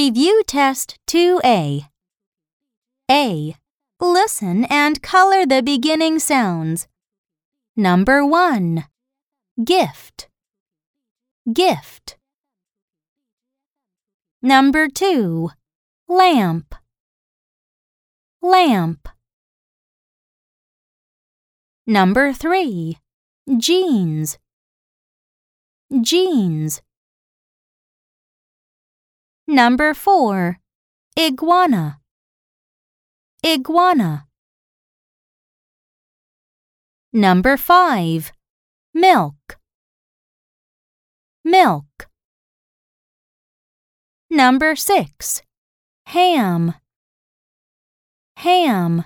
Review Test 2A. A. Listen and color the beginning sounds. Number 1. Gift. Gift. Number 2. Lamp. Lamp. Number 3. Jeans. Jeans. Number 4. Iguana. Iguana. Number 5. Milk. Milk. Number 6. Ham. Ham.